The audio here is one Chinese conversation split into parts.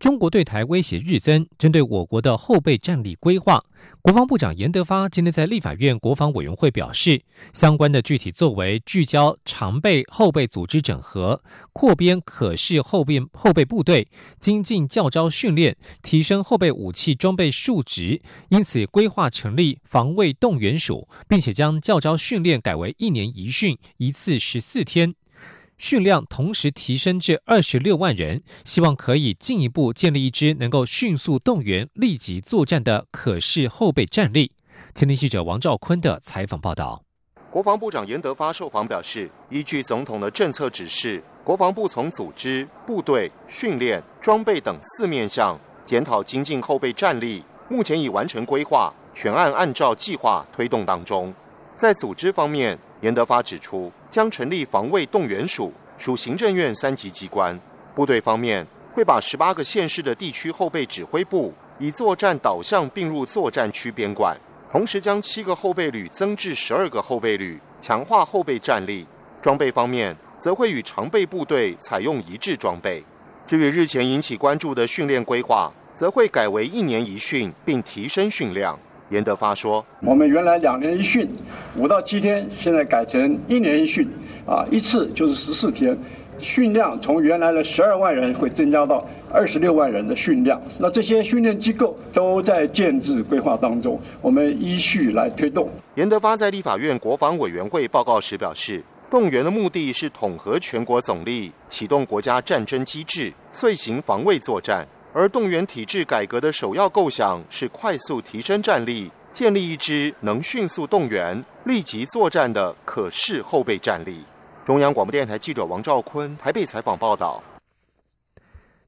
中国对台威胁日增，针对我国的后备战力规划，国防部长严德发今天在立法院国防委员会表示，相关的具体作为聚焦常备后备组织整合、扩编可视后备后备部队、精进教招训练、提升后备武器装备数值，因此规划成立防卫动员署，并且将教招训练改为一年一训，一次十四天。训量同时提升至二十六万人，希望可以进一步建立一支能够迅速动员、立即作战的可视后备战力。前天记者王兆坤的采访报道。国防部长严德发受访表示，依据总统的政策指示，国防部从组织、部队、训练、装备等四面向检讨精进后备战力，目前已完成规划，全案按照计划推动当中。在组织方面，严德发指出，将成立防卫动员署，属行政院三级机关。部队方面，会把十八个县市的地区后备指挥部以作战导向并入作战区编管，同时将七个后备旅增至十二个后备旅，强化后备战力。装备方面，则会与常备部队采用一致装备。至于日前引起关注的训练规划，则会改为一年一训，并提升训量。严德发说：“我们原来两年一训，五到七天，现在改成一年一训，啊，一次就是十四天，训量从原来的十二万人会增加到二十六万人的训量。那这些训练机构都在建制规划当中，我们依序来推动。”严德发在立法院国防委员会报告时表示，动员的目的是统合全国总力，启动国家战争机制，遂行防卫作战。而动员体制改革的首要构想是快速提升战力，建立一支能迅速动员、立即作战的可视后备战力。中央广播电台记者王兆坤台北采访报道。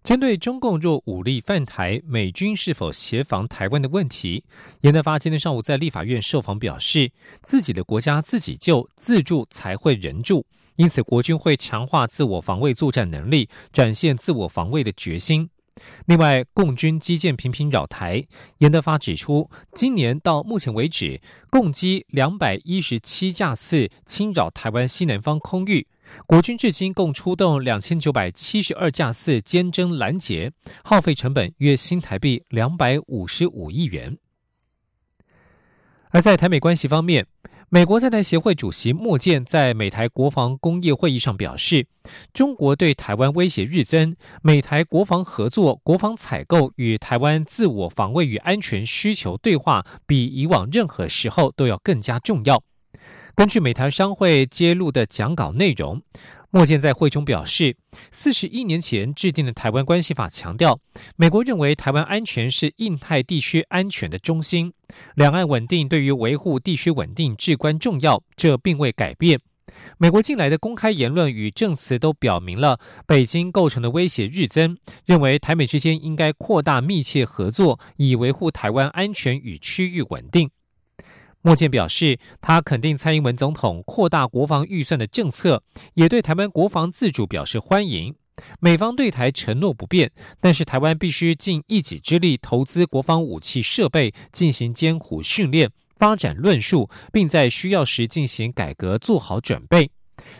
针对中共若武力犯台，美军是否协防台湾的问题，严德发今天上午在立法院受访表示，自己的国家自己救，自助才会人助，因此国军会强化自我防卫作战能力，展现自我防卫的决心。另外，共军基建频频扰台。严德发指出，今年到目前为止，共机两百一十七架次侵扰台湾西南方空域，国军至今共出动两千九百七十二架次坚贞拦截，耗费成本约新台币两百五十五亿元。而在台美关系方面，美国在台协会主席莫健在美台国防工业会议上表示，中国对台湾威胁日增，美台国防合作、国防采购与台湾自我防卫与安全需求对话，比以往任何时候都要更加重要。根据美台商会揭露的讲稿内容，莫健在会中表示，四十一年前制定的《台湾关系法》强调，美国认为台湾安全是印太地区安全的中心，两岸稳定对于维护地区稳定至关重要，这并未改变。美国近来的公开言论与证词都表明了北京构成的威胁日增，认为台美之间应该扩大密切合作，以维护台湾安全与区域稳定。莫健表示，他肯定蔡英文总统扩大国防预算的政策，也对台湾国防自主表示欢迎。美方对台承诺不变，但是台湾必须尽一己之力投资国防武器设备，进行艰苦训练、发展论述，并在需要时进行改革，做好准备。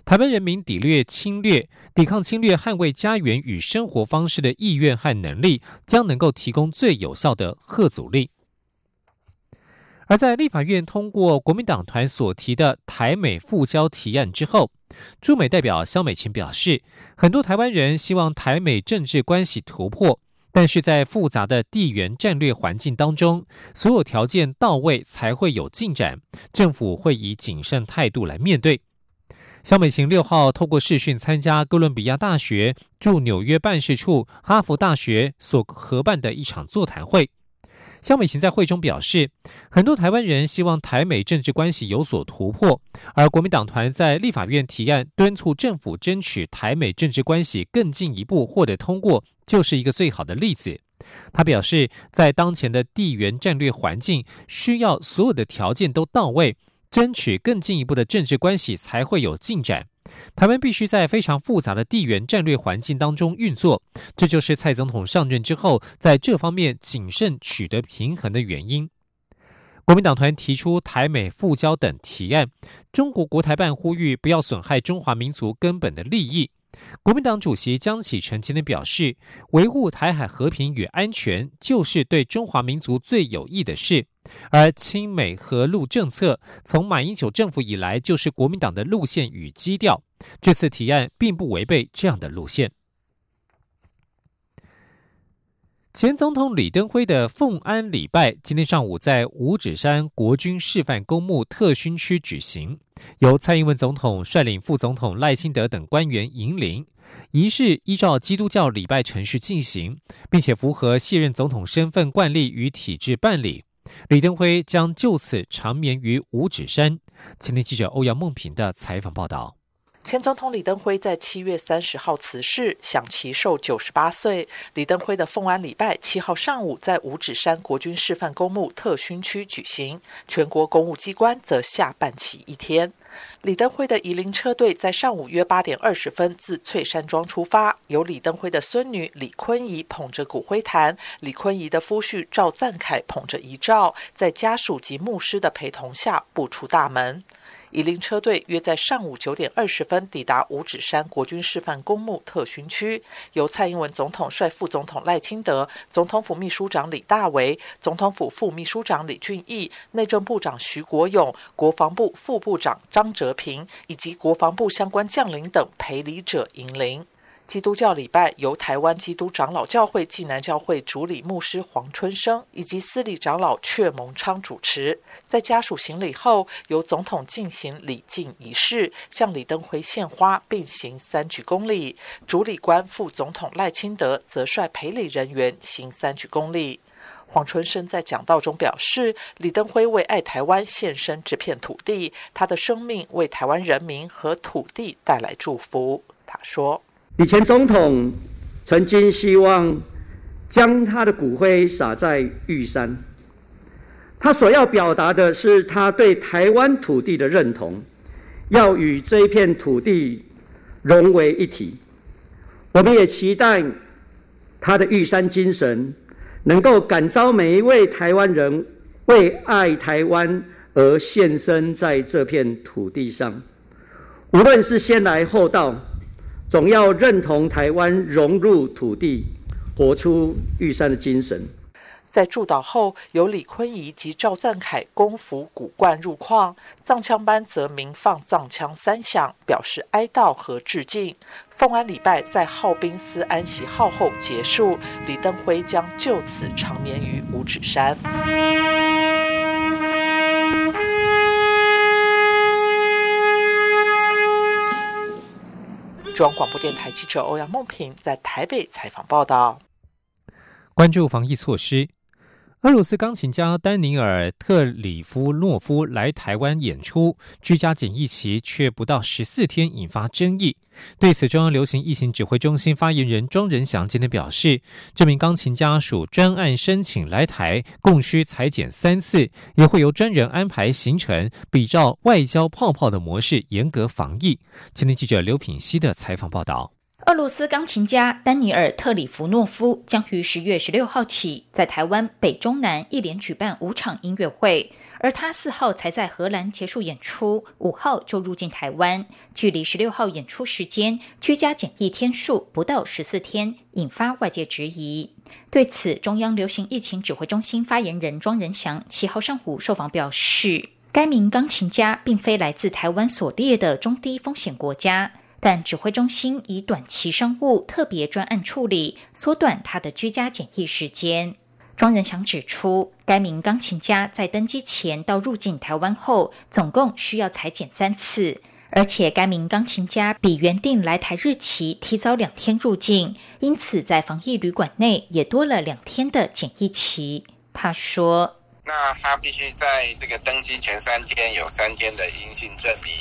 台湾人民抵略侵略、抵抗侵略、捍卫家园与生活方式的意愿和能力，将能够提供最有效的贺阻力。而在立法院通过国民党团所提的台美复交提案之后，驻美代表肖美琴表示，很多台湾人希望台美政治关系突破，但是在复杂的地缘战略环境当中，所有条件到位才会有进展，政府会以谨慎态度来面对。肖美琴六号透过视讯参加哥伦比亚大学驻纽约办事处、哈佛大学所合办的一场座谈会。肖美琴在会中表示，很多台湾人希望台美政治关系有所突破，而国民党团在立法院提案敦促政府争取台美政治关系更进一步获得通过，就是一个最好的例子。他表示，在当前的地缘战略环境，需要所有的条件都到位，争取更进一步的政治关系才会有进展。台湾必须在非常复杂的地缘战略环境当中运作，这就是蔡总统上任之后在这方面谨慎取得平衡的原因。国民党团提出台美复交等提案，中国国台办呼吁不要损害中华民族根本的利益。国民党主席江启臣今天表示，维护台海和平与安全就是对中华民族最有益的事。而亲美和陆政策从马英九政府以来就是国民党的路线与基调，这次提案并不违背这样的路线。前总统李登辉的奉安礼拜今天上午在五指山国军示范公墓特勋区举行，由蔡英文总统率领副总统赖清德等官员引领，仪式依照基督教礼拜程序进行，并且符合卸任总统身份惯例与体制办理。李登辉将就此长眠于五指山。今天记者欧阳梦平的采访报道。前总统李登辉在七月三十号辞世，享其寿九十八岁。李登辉的奉安礼拜七号上午在五指山国军示范公墓特勋区举行，全国公务机关则下半旗一天。李登辉的移灵车队在上午约八点二十分自翠山庄出发，由李登辉的孙女李坤仪捧着骨灰坛，李坤仪的夫婿赵赞凯捧着遗照，在家属及牧师的陪同下步出大门。仪林车队约在上午九点二十分抵达五指山国军示范公墓特巡区，由蔡英文总统率副总统赖清德、总统府秘书长李大为、总统府副秘书长李俊毅、内政部长徐国勇、国防部副部长张哲平以及国防部相关将领等陪礼者引领。基督教礼拜由台湾基督长老教会暨南教会主理牧师黄春生以及司礼长老阙蒙昌主持。在家属行礼后，由总统进行礼敬仪式，向李登辉献花，并行三鞠躬礼。主礼官副总统赖清德则率陪礼人员行三鞠躬礼。黄春生在讲道中表示，李登辉为爱台湾献身这片土地，他的生命为台湾人民和土地带来祝福。他说。以前总统曾经希望将他的骨灰撒在玉山，他所要表达的是他对台湾土地的认同，要与这一片土地融为一体。我们也期待他的玉山精神能够感召每一位台湾人为爱台湾而献身在这片土地上，无论是先来后到。总要认同台湾融入土地，活出玉山的精神。在祝祷后，由李坤仪及赵赞凯公服古冠入矿，藏枪班则鸣放藏枪三响，表示哀悼和致敬。奉安礼拜在号宾司安息号后结束，李登辉将就此长眠于五指山。中央广播电台记者欧阳梦平在台北采访报道。关注防疫措施。俄罗斯钢琴家丹尼尔·特里夫诺夫来台湾演出，居家检疫期却不到十四天，引发争议。对此，中央流行疫情指挥中心发言人庄仁祥今天表示，这名钢琴家属专案申请来台，共需裁剪三次，也会由专人安排行程，比照外交泡泡的模式，严格防疫。今天记者刘品希的采访报道。俄罗斯钢琴家丹尼尔·特里弗诺夫将于十月十六号起在台湾北中南一连举办五场音乐会，而他四号才在荷兰结束演出，五号就入境台湾，距离十六号演出时间居家检疫天数不到十四天，引发外界质疑。对此，中央流行疫情指挥中心发言人庄仁祥七号上午受访表示，该名钢琴家并非来自台湾所列的中低风险国家。但指挥中心以短期商务特别专案处理，缩短他的居家检疫时间。庄仁祥指出，该名钢琴家在登机前到入境台湾后，总共需要裁剪三次，而且该名钢琴家比原定来台日期提早两天入境，因此在防疫旅馆内也多了两天的检疫期。他说：“那他必须在这个登机前三天有三天的阴性证明。”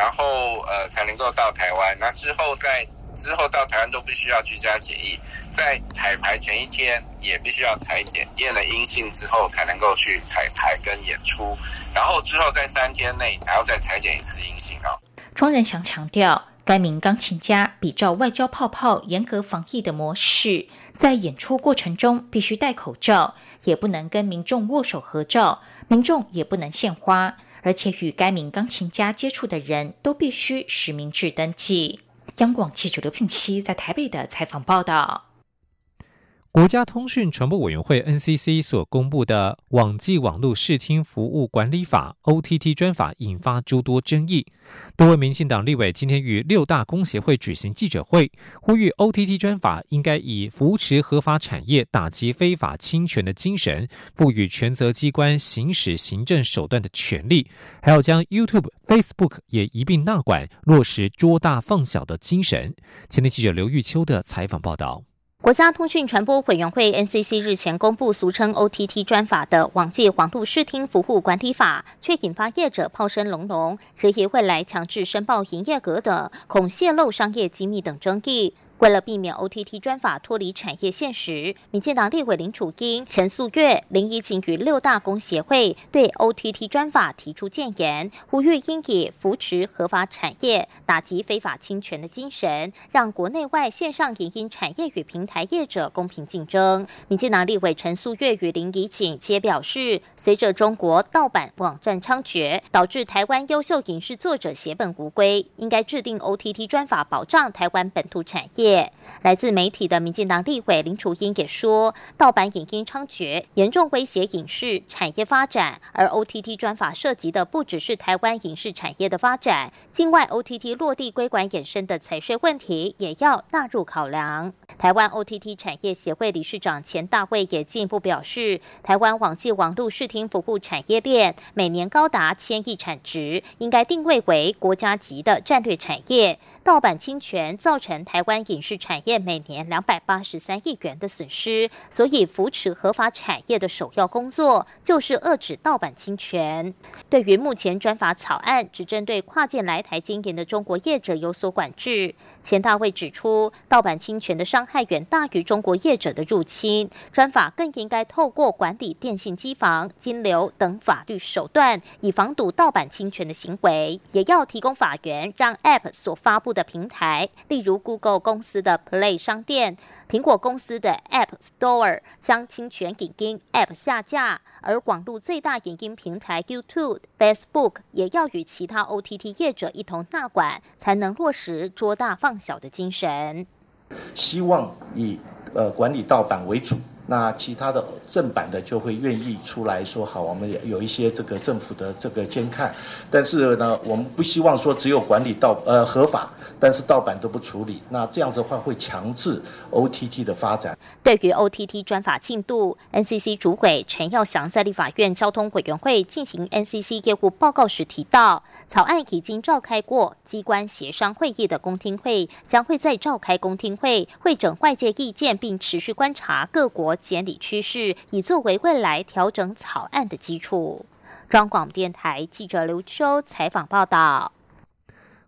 然后呃才能够到台湾，那之后在之后到台湾都必须要居家检疫，在彩排前一天也必须要裁剪，验了阴性之后才能够去彩排跟演出。然后之后在三天内还要再裁剪一次阴性啊。庄仁祥强调，该名钢琴家比照外交泡泡严格防疫的模式，在演出过程中必须戴口罩，也不能跟民众握手合照，民众也不能献花，而且与该名钢琴家接触的人都必须实名制登记。央广记者刘聘熙在台北的采访报道。国家通讯传播委员会 NCC 所公布的《网际网络视听服务管理法》（OTT 专法）引发诸多争议。多位民进党立委今天与六大工协会举行记者会，呼吁 OTT 专法应该以扶持合法产业、打击非法侵权的精神，赋予权责机关行使行政手段的权利，还要将 YouTube、Facebook 也一并纳管，落实捉大放小的精神。前天记者刘玉秋的采访报道。国家通讯传播委员会 NCC 日前公布俗称 OTT 专法的《网际网络视听服务管理法》，却引发业者炮声隆隆，质疑未来强制申报营业额等，恐泄露商业机密等争议。为了避免 OTT 专法脱离产业现实，民进党立委林楚英、陈素月、林怡景与六大工协会对 OTT 专法提出建言，呼吁应以扶持合法产业、打击非法侵权的精神，让国内外线上影音产业与平台业者公平竞争。民进党立委陈素月与林怡景皆表示，随着中国盗版网站猖獗，导致台湾优秀影视作者血本无归，应该制定 OTT 专法，保障台湾本土产业。来自媒体的民进党立委林楚英也说，盗版影音猖獗，严重威胁影视产业发展。而 OTT 专法涉及的不只是台湾影视产业的发展，境外 OTT 落地归管衍生的财税问题也要纳入考量。台湾 OTT 产业协会理事长钱大卫也进一步表示，台湾网际网络视听服务产业链每年高达千亿产值，应该定位为国家级的战略产业。盗版侵权造成台湾影视产业每年两百八十三亿元的损失，所以扶持合法产业的首要工作就是遏制盗版侵权。对于目前专法草案只针对跨境来台经营的中国业者有所管制，钱大卫指出，盗版侵权的伤害远大于中国业者的入侵，专法更应该透过管理电信机房、金流等法律手段，以防堵盗版侵权的行为，也要提供法源，让 App 所发布的平台，例如 Google 公司的 Play 商店、苹果公司的 App Store 将侵权影音 App 下架，而广度最大影音平台 YouTube、Facebook 也要与其他 OTT 业者一同纳管，才能落实捉大放小的精神。希望以呃管理盗版为主。那其他的正版的就会愿意出来说好，我们也有一些这个政府的这个监看，但是呢，我们不希望说只有管理盗呃合法，但是盗版都不处理，那这样子的话会强制 OTT 的发展。对于 OTT 专法进度，NCC 主委陈耀祥在立法院交通委员会进行 NCC 业务报告时提到，草案已经召开过机关协商会议的公听会，将会再召开公听会，会整外界意见，并持续观察各国。监理趋势，以作为未来调整草案的基础。中广电台记者刘秋采访报道。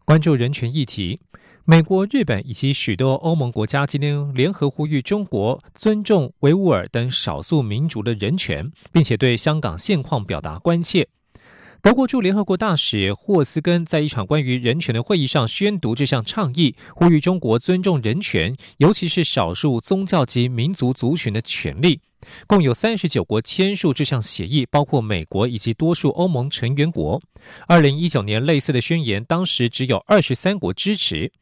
关注人权议题，美国、日本以及许多欧盟国家今天联合呼吁中国尊重维吾尔等少数民族的人权，并且对香港现况表达关切。德国驻联合国大使霍斯根在一场关于人权的会议上宣读这项倡议，呼吁中国尊重人权，尤其是少数宗教及民族族群的权利。共有三十九国签署这项协议，包括美国以及多数欧盟成员国。二零一九年类似的宣言，当时只有二十三国支持。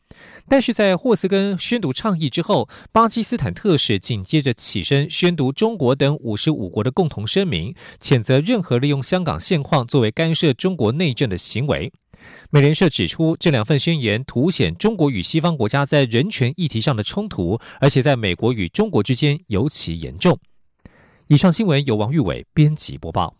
但是在霍斯根宣读倡议之后，巴基斯坦特使紧接着起身宣读中国等五十五国的共同声明，谴责任何利用香港现况作为干涉中国内政的行为。美联社指出，这两份宣言凸显中国与西方国家在人权议题上的冲突，而且在美国与中国之间尤其严重。以上新闻由王玉伟编辑播报。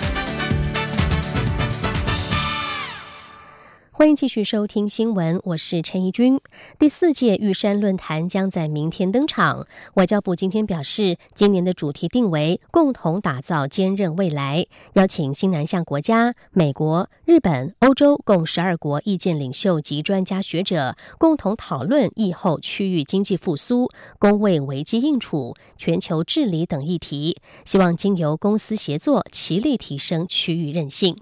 欢迎继续收听新闻，我是陈怡君。第四届玉山论坛将在明天登场。外交部今天表示，今年的主题定为“共同打造坚韧未来”，邀请新南向国家、美国、日本、欧洲共十二国意见领袖及专家学者，共同讨论疫后区域经济复苏、工卫危机应处、全球治理等议题，希望经由公司协作，齐力提升区域韧性。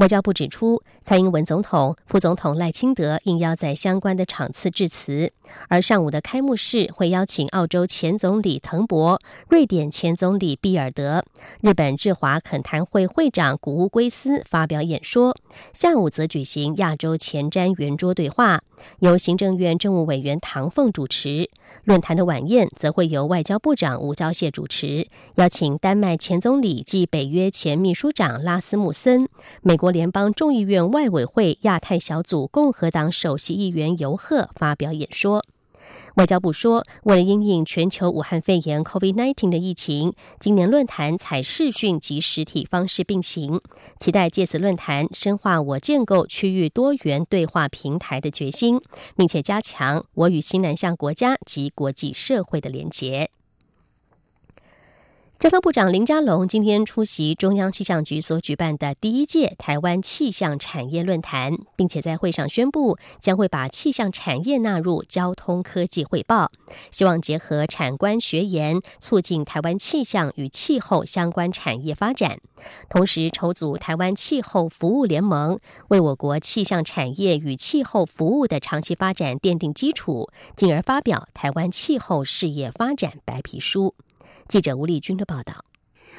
外交部指出，蔡英文总统、副总统赖清德应邀在相关的场次致辞，而上午的开幕式会邀请澳洲前总理滕博、瑞典前总理比尔德、日本日华恳谈会会长谷乌圭司发表演说。下午则举行亚洲前瞻圆桌对话，由行政院政务委员唐凤主持。论坛的晚宴则会由外交部长吴钊燮主持，邀请丹麦前总理暨北约前秘书长拉斯穆森、美国。联邦众议院外委会亚太小组共和党首席议员尤赫发表演说。外交部说，为了应应全球武汉肺炎 （COVID-19） 的疫情，今年论坛采视讯及实体方式并行，期待借此论坛深化我建构区域多元对话平台的决心，并且加强我与新南向国家及国际社会的连结。交通部长林佳龙今天出席中央气象局所举办的第一届台湾气象产业论坛，并且在会上宣布将会把气象产业纳入交通科技汇报，希望结合产官学研，促进台湾气象与气候相关产业发展，同时筹组台湾气候服务联盟，为我国气象产业与气候服务的长期发展奠定基础，进而发表台湾气候事业发展白皮书。记者吴丽君的报道。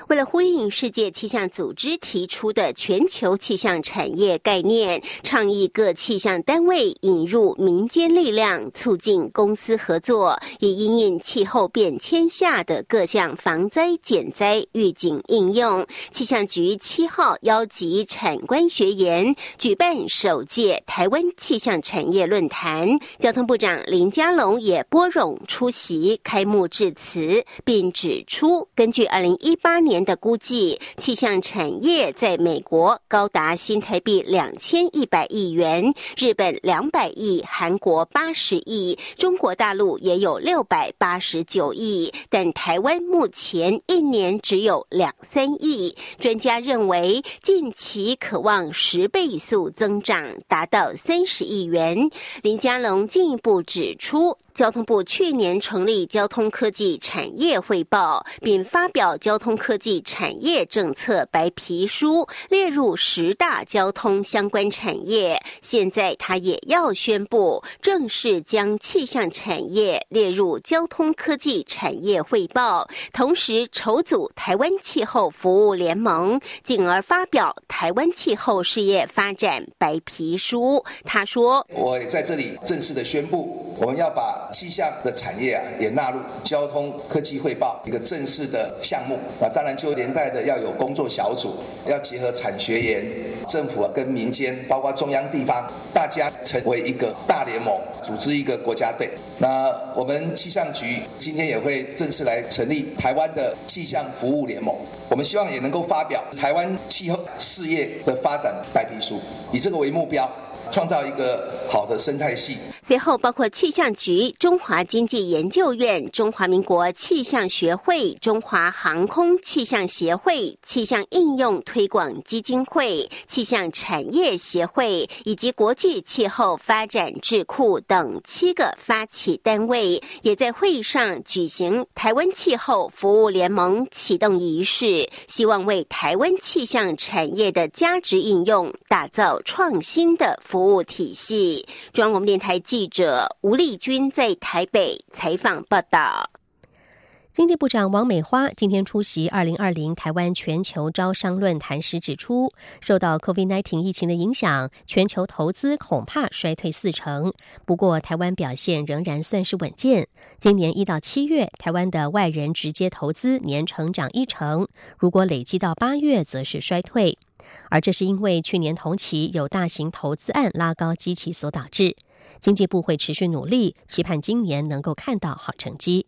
为了呼应世界气象组织提出的全球气象产业概念，倡议各气象单位引入民间力量，促进公司合作，以因应气候变迁下的各项防灾减灾预警应用。气象局七号邀集产官学研举办首届台湾气象产业论坛，交通部长林佳龙也拨冗出席开幕致辞，并指出，根据二零一八年。年的估计，气象产业在美国高达新台币两千一百亿元，日本两百亿，韩国八十亿，中国大陆也有六百八十九亿，但台湾目前一年只有两三亿。专家认为，近期可望十倍速增长，达到三十亿元。林佳龙进一步指出。交通部去年成立交通科技产业汇报，并发表交通科技产业政策白皮书，列入十大交通相关产业。现在他也要宣布正式将气象产业列入交通科技产业汇报，同时筹组台湾气候服务联盟，进而发表台湾气候事业发展白皮书。他说：“我在这里正式的宣布，我们要把。”气象的产业啊，也纳入交通科技汇报一个正式的项目啊。当然，就连带的要有工作小组，要结合产学研、政府啊跟民间，包括中央地方，大家成为一个大联盟，组织一个国家队。那我们气象局今天也会正式来成立台湾的气象服务联盟。我们希望也能够发表台湾气候事业的发展白皮书，以这个为目标。创造一个好的生态系。随后，包括气象局、中华经济研究院、中华民国气象学会、中华航空气象协会、气象应用推广基金会、气象产业协会以及国际气候发展智库等七个发起单位，也在会上举行台湾气候服务联盟启动仪式，希望为台湾气象产业的价值应用打造创新的服。服务体系。中央广播电台记者吴丽君在台北采访报道。经济部长王美花今天出席二零二零台湾全球招商论坛时指出，受到 COVID-19 疫情的影响，全球投资恐怕衰退四成。不过，台湾表现仍然算是稳健。今年一到七月，台湾的外人直接投资年成长一成，如果累积到八月，则是衰退。而这是因为去年同期有大型投资案拉高基期所导致。经济部会持续努力，期盼今年能够看到好成绩。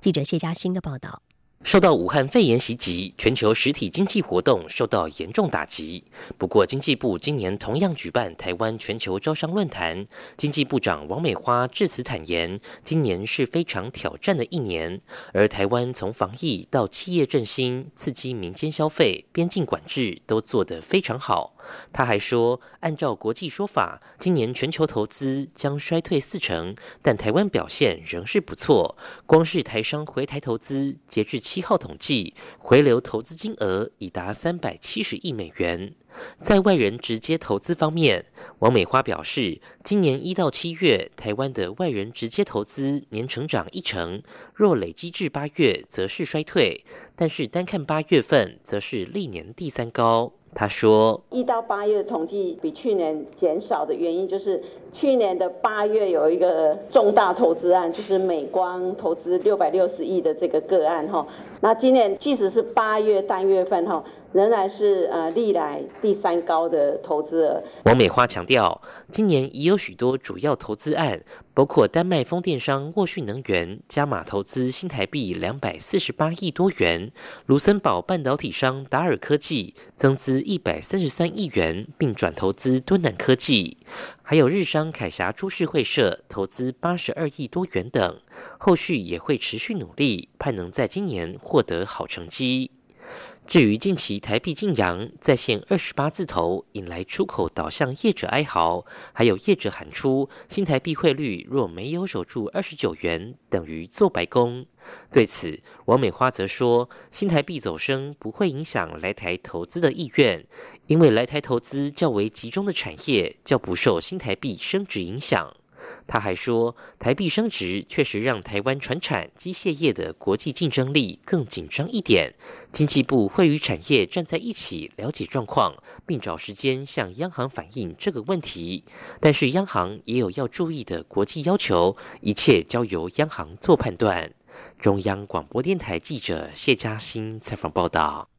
记者谢佳欣的报道。受到武汉肺炎袭击，全球实体经济活动受到严重打击。不过，经济部今年同样举办台湾全球招商论坛，经济部长王美花致辞坦言，今年是非常挑战的一年。而台湾从防疫到企业振兴、刺激民间消费、边境管制都做得非常好。他还说，按照国际说法，今年全球投资将衰退四成，但台湾表现仍是不错。光是台商回台投资，截至七号统计，回流投资金额已达三百七十亿美元。在外人直接投资方面，王美花表示，今年一到七月，台湾的外人直接投资年成长一成，若累积至八月，则是衰退。但是单看八月份，则是历年第三高。他说，一到八月统计比去年减少的原因就是。去年的八月有一个重大投资案，就是美光投资六百六十亿的这个个案哈。那今年即使是八月单月份哈。仍然是呃历来第三高的投资额。王美花强调，今年已有许多主要投资案，包括丹麦风电商沃讯能源加码投资新台币两百四十八亿多元，卢森堡半导体商达尔科技增资一百三十三亿元，并转投资敦南科技，还有日商凯霞株式会社投资八十二亿多元等，后续也会持续努力，盼能在今年获得好成绩。至于近期台币晋阳再现二十八字头，引来出口导向业者哀嚎，还有业者喊出新台币汇率若没有守住二十九元，等于做白工。对此，王美花则说，新台币走升不会影响来台投资的意愿，因为来台投资较为集中的产业，较不受新台币升值影响。他还说，台币升值确实让台湾船产机械业的国际竞争力更紧张一点。经济部会与产业站在一起了解状况，并找时间向央行反映这个问题。但是央行也有要注意的国际要求，一切交由央行做判断。中央广播电台记者谢嘉欣采访报道。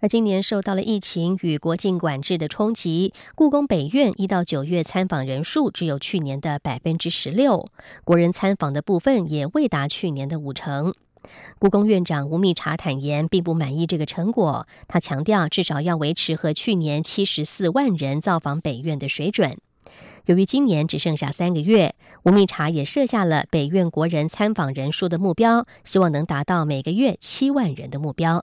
而今年受到了疫情与国境管制的冲击，故宫北院一到九月参访人数只有去年的百分之十六，国人参访的部分也未达去年的五成。故宫院长吴密察坦言，并不满意这个成果。他强调，至少要维持和去年七十四万人造访北院的水准。由于今年只剩下三个月，吴密察也设下了北院国人参访人数的目标，希望能达到每个月七万人的目标。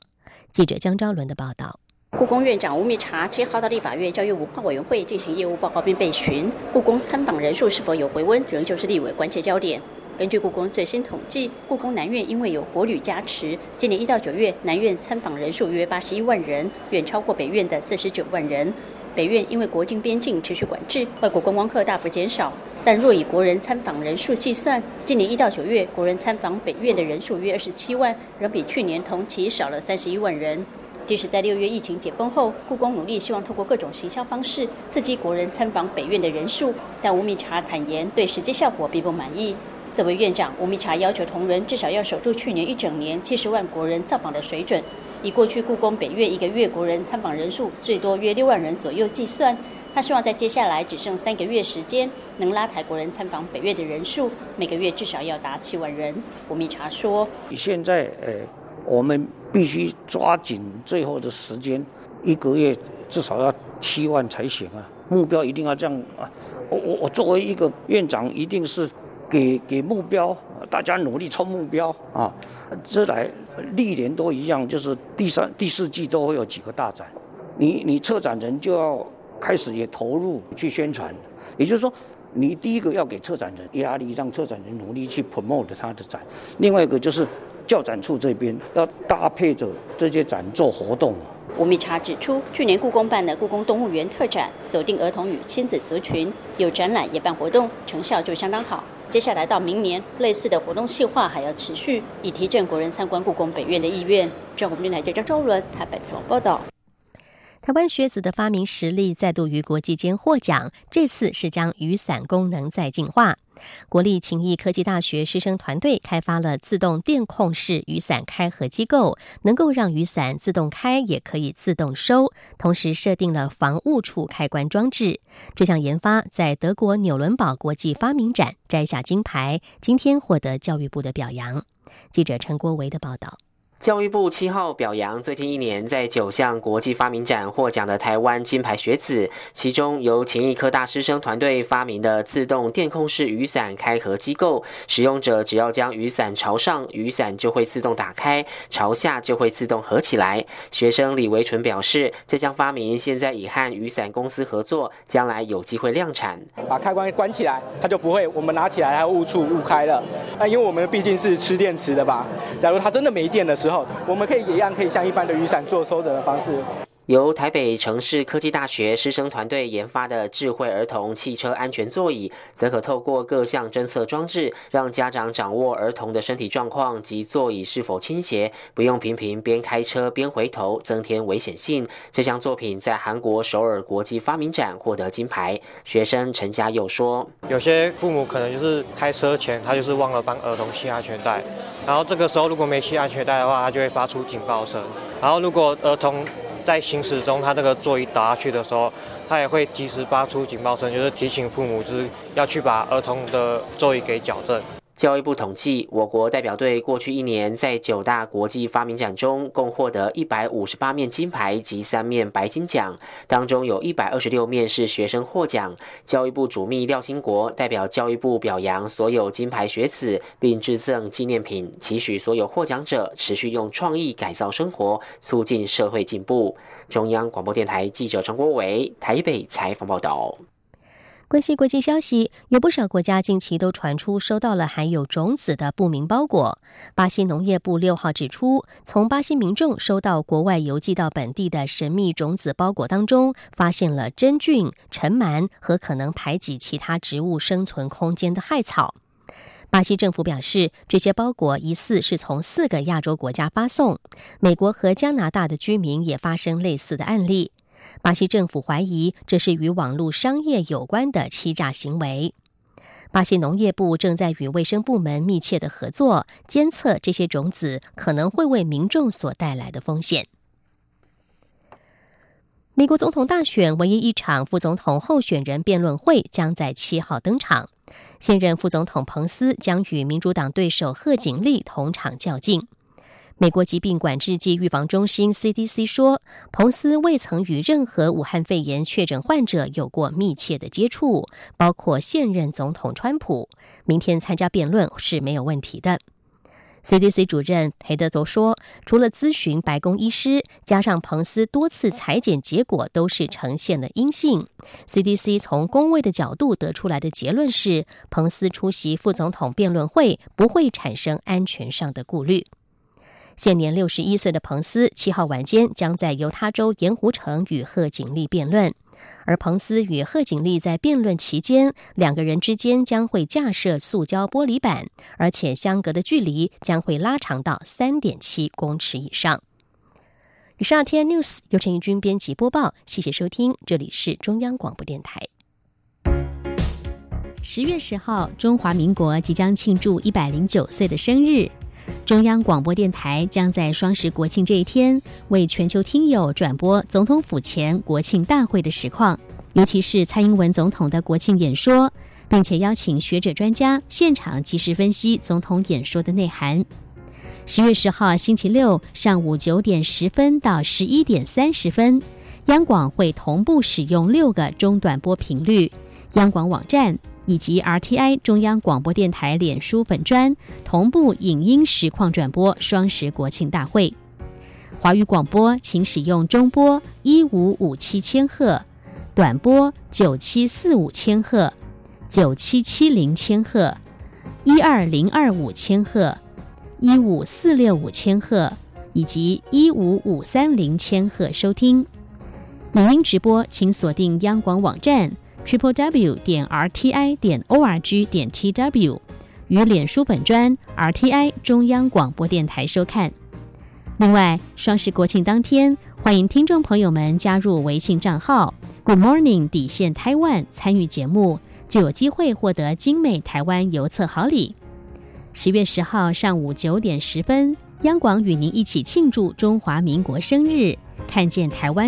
记者江昭伦的报道：故宫院长吴密察七号到立法院教育文化委员会进行业务报告并被询，故宫参访人数是否有回温，仍旧是立委关切焦点。根据故宫最新统计，故宫南院因为有国旅加持，今年一到九月南院参访人数约八十一万人，远超过北院的四十九万人。北院因为国境边境持续管制，外国观光客大幅减少。但若以国人参访人数计算，今年一到九月，国人参访北院的人数约二十七万，仍比去年同期少了三十一万人。即使在六月疫情解封后，故宫努力希望透过各种行销方式刺激国人参访北院的人数，但吴密察坦言对实际效果并不满意。作为院长，吴密察要求同仁至少要守住去年一整年七十万国人造访的水准。以过去故宫北院一个月国人参访人数最多约六万人左右计算。他希望在接下来只剩三个月时间，能拉台国人参访北越的人数，每个月至少要达七万人。吴密察说：“你现在，呃，我们必须抓紧最后的时间，一个月至少要七万才行啊！目标一定要这样啊！我我我作为一个院长，一定是给给目标，大家努力冲目标啊！这来历年都一样，就是第三、第四季都会有几个大展，你你策展人就要。”开始也投入去宣传，也就是说，你第一个要给策展人压力，让策展人努力去 promote 他的展；另外一个就是教展处这边要搭配着这些展做活动。吴密察指出，去年故宫办的故宫动物园特展，锁定儿童与亲子族群，有展览也办活动，成效就相当好。接下来到明年，类似的活动计划还要持续，以提振国人参观故宫北院的意愿。中国电台记者周伦台北采访报道。台湾学子的发明实力再度于国际间获奖，这次是将雨伞功能再进化。国立勤益科技大学师生团队开发了自动电控式雨伞开合机构，能够让雨伞自动开，也可以自动收，同时设定了防误触开关装置。这项研发在德国纽伦堡国际发明展摘下金牌，今天获得教育部的表扬。记者陈国维的报道。教育部七号表扬最近一年在九项国际发明展获奖的台湾金牌学子，其中由勤益科大师生团队发明的自动电控式雨伞开合机构，使用者只要将雨伞朝上，雨伞就会自动打开；朝下就会自动合起来。学生李维纯表示，这项发明现在已和雨伞公司合作，将来有机会量产。把开关关起来，它就不会我们拿起来它误触误开了。那因为我们毕竟是吃电池的吧，假如它真的没电的时候。之后，我们可以也一样可以像一般的雨伞做收折的方式。由台北城市科技大学师生团队研发的智慧儿童汽车安全座椅，则可透过各项侦测装置，让家长掌握儿童的身体状况及座椅是否倾斜，不用频频边开车边回头，增添危险性。这项作品在韩国首尔国际发明展获得金牌。学生陈家佑说：“有些父母可能就是开车前，他就是忘了帮儿童系安全带，然后这个时候如果没系安全带的话，他就会发出警报声。然后如果儿童……”在行驶中，他这个座椅倒下去的时候，他也会及时发出警报声，就是提醒父母，就是要去把儿童的座椅给矫正。教育部统计，我国代表队过去一年在九大国际发明展中，共获得一百五十八面金牌及三面白金奖，当中有一百二十六面是学生获奖。教育部主秘廖兴国代表教育部表扬所有金牌学子，并致赠纪念品，期许所有获奖者持续用创意改造生活，促进社会进步。中央广播电台记者陈国伟台北采访报道。关系国际消息，有不少国家近期都传出收到了含有种子的不明包裹。巴西农业部六号指出，从巴西民众收到国外邮寄到本地的神秘种子包裹当中，发现了真菌、尘螨和可能排挤其他植物生存空间的害草。巴西政府表示，这些包裹疑似是从四个亚洲国家发送。美国和加拿大的居民也发生类似的案例。巴西政府怀疑这是与网络商业有关的欺诈行为。巴西农业部正在与卫生部门密切的合作，监测这些种子可能会为民众所带来的风险。美国总统大选唯一一场副总统候选人辩论会将在七号登场，现任副总统彭斯将与民主党对手贺锦丽同场较劲。美国疾病管制及预防中心 （CDC） 说，彭斯未曾与任何武汉肺炎确诊患者有过密切的接触，包括现任总统川普。明天参加辩论是没有问题的。CDC 主任裴德多说，除了咨询白宫医师，加上彭斯多次裁剪结果都是呈现了阴性，CDC 从公卫的角度得出来的结论是，彭斯出席副总统辩论会不会产生安全上的顾虑。现年六十一岁的彭斯，七号晚间将在犹他州盐湖城与贺锦丽辩论。而彭斯与贺锦丽在辩论期间，两个人之间将会架设塑胶玻璃板，而且相隔的距离将会拉长到三点七公尺以上。以上 T N News 由陈义军编辑播报，谢谢收听，这里是中央广播电台。十月十号，中华民国即将庆祝一百零九岁的生日。中央广播电台将在双十国庆这一天，为全球听友转播总统府前国庆大会的实况，尤其是蔡英文总统的国庆演说，并且邀请学者专家现场及时分析总统演说的内涵。十月十号星期六上午九点十分到十一点三十分，央广会同步使用六个中短波频率，央广网站。以及 RTI 中央广播电台脸书粉专同步影音实况转播双十国庆大会。华语广播请使用中波一五五七千赫，短波九七四五千赫、九七七零千赫、一二零二五千赫、一五四六五千赫以及一五五三零千赫收听。影音直播请锁定央广网站。Triple w 点 r t i 点 o r g 点 t w 与脸书粉专 r t i 中央广播电台收看。另外，双十国庆当天，欢迎听众朋友们加入微信账号 Good Morning 底线台湾参与节目，就有机会获得精美台湾邮册好礼。十月十号上午九点十分，央广与您一起庆祝中华民国生日，看见台湾。